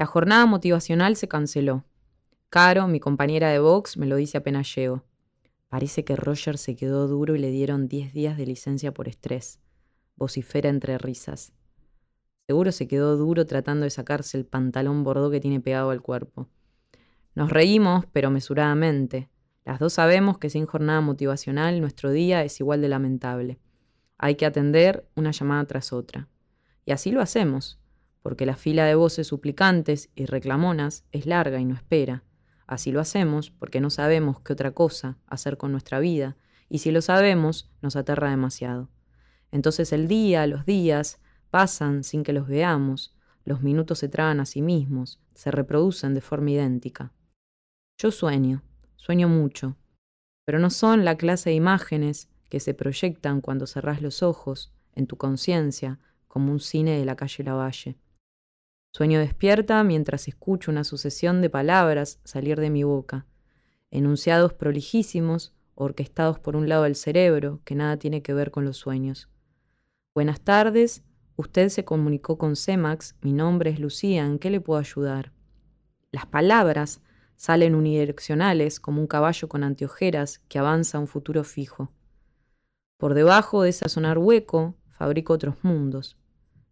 La jornada motivacional se canceló. Caro, mi compañera de box, me lo dice apenas llego. Parece que Roger se quedó duro y le dieron 10 días de licencia por estrés. Vocifera entre risas. Seguro se quedó duro tratando de sacarse el pantalón bordó que tiene pegado al cuerpo. Nos reímos, pero mesuradamente. Las dos sabemos que sin jornada motivacional nuestro día es igual de lamentable. Hay que atender una llamada tras otra. Y así lo hacemos, porque la fila de voces suplicantes y reclamonas es larga y no espera. Así lo hacemos porque no sabemos qué otra cosa hacer con nuestra vida, y si lo sabemos, nos aterra demasiado. Entonces el día, los días, pasan sin que los veamos, los minutos se tragan a sí mismos, se reproducen de forma idéntica. Yo sueño, sueño mucho, pero no son la clase de imágenes que se proyectan cuando cerrás los ojos, en tu conciencia, como un cine de la calle Lavalle. Sueño despierta mientras escucho una sucesión de palabras salir de mi boca, enunciados prolijísimos, orquestados por un lado del cerebro, que nada tiene que ver con los sueños. Buenas tardes, usted se comunicó con Cemax, mi nombre es Lucía, ¿en qué le puedo ayudar? Las palabras salen unidireccionales como un caballo con anteojeras que avanza a un futuro fijo. Por debajo de ese sonar hueco, fabrico otros mundos.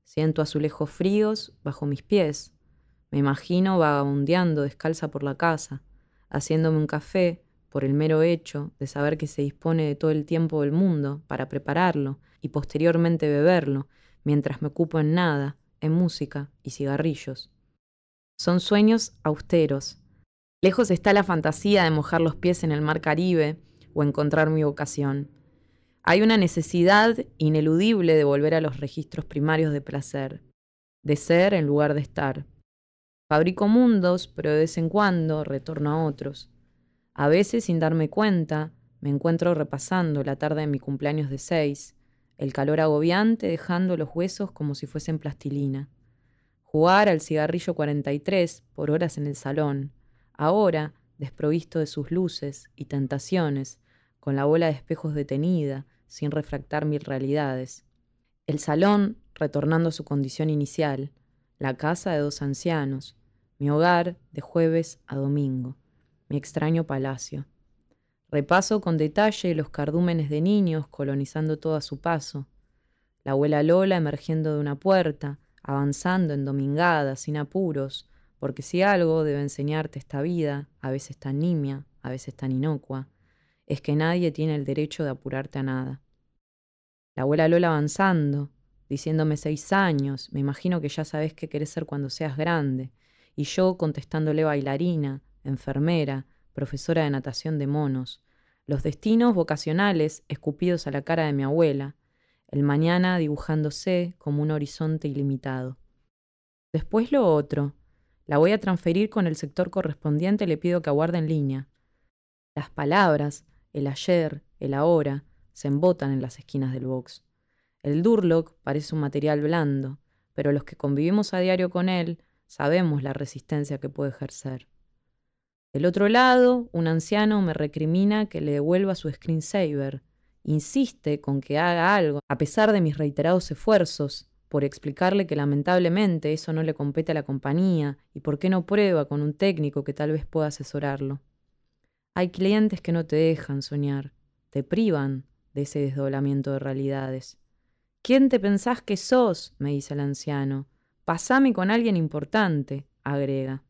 Siento azulejos fríos bajo mis pies. Me imagino vagabundeando descalza por la casa, haciéndome un café por el mero hecho de saber que se dispone de todo el tiempo del mundo para prepararlo y posteriormente beberlo, mientras me ocupo en nada, en música y cigarrillos. Son sueños austeros. Lejos está la fantasía de mojar los pies en el mar Caribe o encontrar mi vocación. Hay una necesidad ineludible de volver a los registros primarios de placer, de ser en lugar de estar. Fabrico mundos, pero de vez en cuando retorno a otros. A veces, sin darme cuenta, me encuentro repasando la tarde de mi cumpleaños de seis, el calor agobiante dejando los huesos como si fuesen plastilina. Jugar al cigarrillo 43 por horas en el salón, ahora desprovisto de sus luces y tentaciones, con la bola de espejos detenida, sin refractar mil realidades. El salón, retornando a su condición inicial, la casa de dos ancianos, mi hogar de jueves a domingo, mi extraño palacio. Repaso con detalle los cardúmenes de niños colonizando todo a su paso, la abuela Lola emergiendo de una puerta, avanzando en domingada, sin apuros, porque si algo debe enseñarte esta vida, a veces tan nimia, a veces tan inocua, es que nadie tiene el derecho de apurarte a nada. La abuela Lola avanzando, diciéndome seis años, me imagino que ya sabes qué querés ser cuando seas grande, y yo contestándole bailarina, enfermera, profesora de natación de monos, los destinos vocacionales escupidos a la cara de mi abuela, el mañana dibujándose como un horizonte ilimitado. Después lo otro, la voy a transferir con el sector correspondiente, le pido que aguarde en línea. Las palabras, el ayer, el ahora, se embotan en las esquinas del box. El Durlock parece un material blando, pero los que convivimos a diario con él sabemos la resistencia que puede ejercer. Del otro lado, un anciano me recrimina que le devuelva su screensaver. Insiste con que haga algo, a pesar de mis reiterados esfuerzos, por explicarle que lamentablemente eso no le compete a la compañía y por qué no prueba con un técnico que tal vez pueda asesorarlo. Hay clientes que no te dejan soñar, te privan de ese desdoblamiento de realidades. ¿Quién te pensás que sos? me dice el anciano. Pasame con alguien importante, agrega.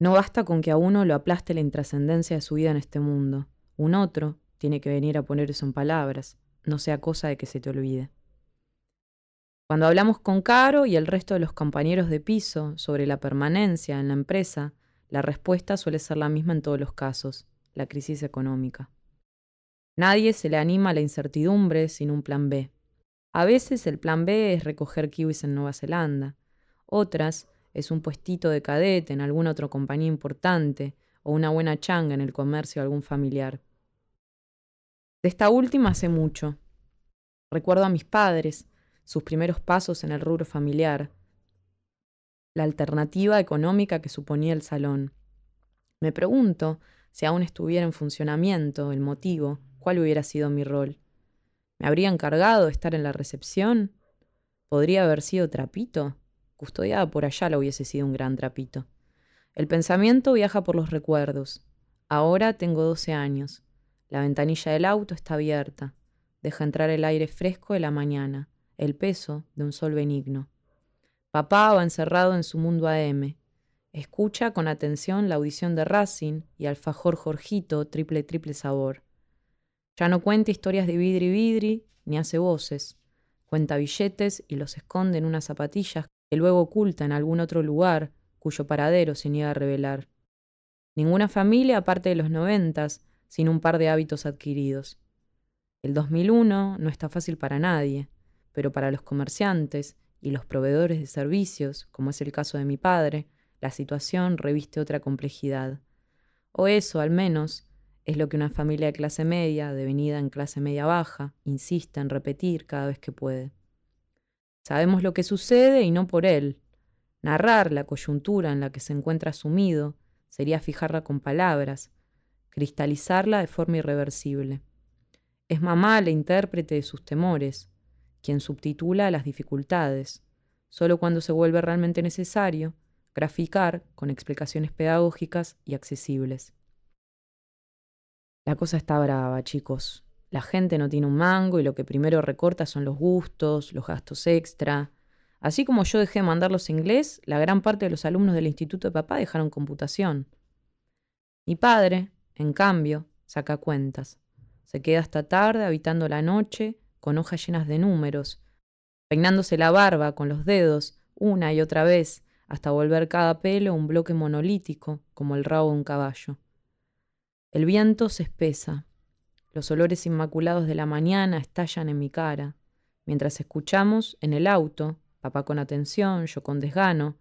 No basta con que a uno lo aplaste la intrascendencia de su vida en este mundo. Un otro tiene que venir a poner eso en palabras, no sea cosa de que se te olvide. Cuando hablamos con Caro y el resto de los compañeros de piso sobre la permanencia en la empresa, la respuesta suele ser la misma en todos los casos, la crisis económica. Nadie se le anima a la incertidumbre sin un plan B. A veces el plan B es recoger kiwis en Nueva Zelanda, otras es un puestito de cadete en alguna otra compañía importante o una buena changa en el comercio de algún familiar. De esta última hace mucho. Recuerdo a mis padres, sus primeros pasos en el rubro familiar, la alternativa económica que suponía el salón. Me pregunto si aún estuviera en funcionamiento el motivo, cuál hubiera sido mi rol. ¿Me habría encargado de estar en la recepción? ¿Podría haber sido trapito? Custodiada por allá la hubiese sido un gran trapito. El pensamiento viaja por los recuerdos. Ahora tengo 12 años. La ventanilla del auto está abierta. Deja entrar el aire fresco de la mañana, el peso de un sol benigno. Papá va encerrado en su mundo AM. Escucha con atención la audición de Racing y alfajor Jorgito triple triple sabor. Ya no cuenta historias de vidri vidri ni hace voces. Cuenta billetes y los esconde en unas zapatillas que luego oculta en algún otro lugar cuyo paradero se niega a revelar. Ninguna familia aparte de los noventas, sin un par de hábitos adquiridos. El 2001 no está fácil para nadie, pero para los comerciantes y los proveedores de servicios, como es el caso de mi padre, la situación reviste otra complejidad. O eso, al menos, es lo que una familia de clase media, devenida en clase media baja, insiste en repetir cada vez que puede. Sabemos lo que sucede y no por él, Narrar la coyuntura en la que se encuentra sumido sería fijarla con palabras, cristalizarla de forma irreversible. Es mamá la intérprete de sus temores, quien subtitula las dificultades, solo cuando se vuelve realmente necesario graficar con explicaciones pedagógicas y accesibles. La cosa está brava, chicos. La gente no tiene un mango y lo que primero recorta son los gustos, los gastos extra, Así como yo dejé de mandarlos inglés, la gran parte de los alumnos del instituto de papá dejaron computación. Mi padre, en cambio, saca cuentas. Se queda hasta tarde habitando la noche con hojas llenas de números, peinándose la barba con los dedos una y otra vez hasta volver cada pelo un bloque monolítico como el rabo de un caballo. El viento se espesa. Los olores inmaculados de la mañana estallan en mi cara, mientras escuchamos en el auto papá con atención, yo con desgano,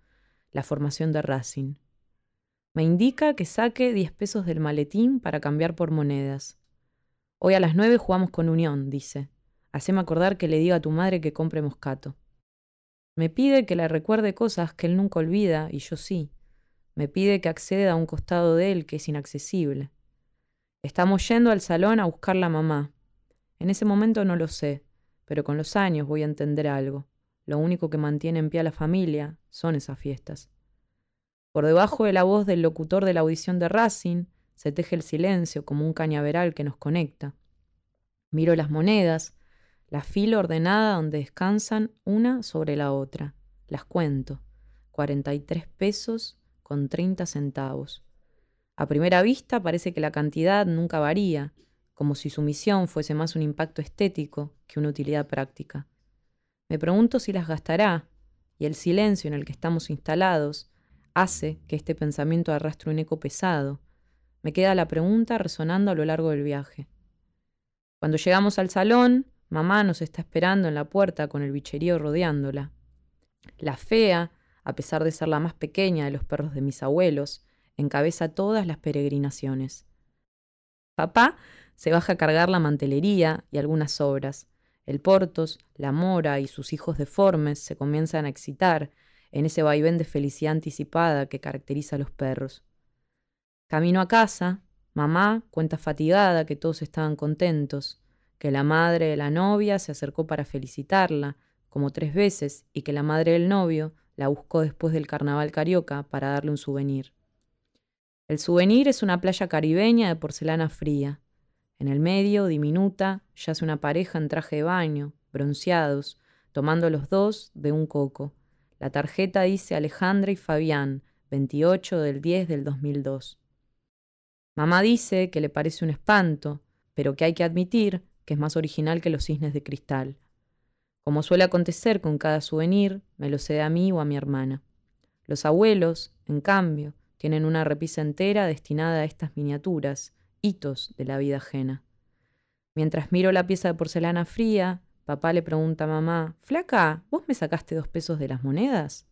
la formación de Racing. Me indica que saque 10 pesos del maletín para cambiar por monedas. Hoy a las 9 jugamos con Unión, dice. Haceme acordar que le diga a tu madre que compre moscato. Me pide que le recuerde cosas que él nunca olvida y yo sí. Me pide que acceda a un costado de él que es inaccesible. Estamos yendo al salón a buscar la mamá. En ese momento no lo sé, pero con los años voy a entender algo. Lo único que mantiene en pie a la familia son esas fiestas. Por debajo de la voz del locutor de la audición de Racing se teje el silencio como un cañaveral que nos conecta. Miro las monedas, la fila ordenada donde descansan una sobre la otra. Las cuento. 43 pesos con 30 centavos. A primera vista parece que la cantidad nunca varía, como si su misión fuese más un impacto estético que una utilidad práctica. Me pregunto si las gastará, y el silencio en el que estamos instalados hace que este pensamiento arrastre un eco pesado. Me queda la pregunta resonando a lo largo del viaje. Cuando llegamos al salón, mamá nos está esperando en la puerta con el bicherío rodeándola. La fea, a pesar de ser la más pequeña de los perros de mis abuelos, encabeza todas las peregrinaciones. Papá se baja a cargar la mantelería y algunas obras, el Portos, la Mora y sus hijos deformes se comienzan a excitar en ese vaivén de felicidad anticipada que caracteriza a los perros. Camino a casa, mamá cuenta fatigada que todos estaban contentos, que la madre de la novia se acercó para felicitarla, como tres veces, y que la madre del novio la buscó después del carnaval carioca para darle un souvenir. El souvenir es una playa caribeña de porcelana fría, en el medio, diminuta, yace una pareja en traje de baño, bronceados, tomando los dos de un coco. La tarjeta dice Alejandra y Fabián, 28 del 10 del 2002. Mamá dice que le parece un espanto, pero que hay que admitir que es más original que los cisnes de cristal. Como suele acontecer con cada souvenir, me lo cede a mí o a mi hermana. Los abuelos, en cambio, tienen una repisa entera destinada a estas miniaturas, hitos de la vida ajena. Mientras miro la pieza de porcelana fría, papá le pregunta a mamá, Flaca, ¿vos me sacaste dos pesos de las monedas?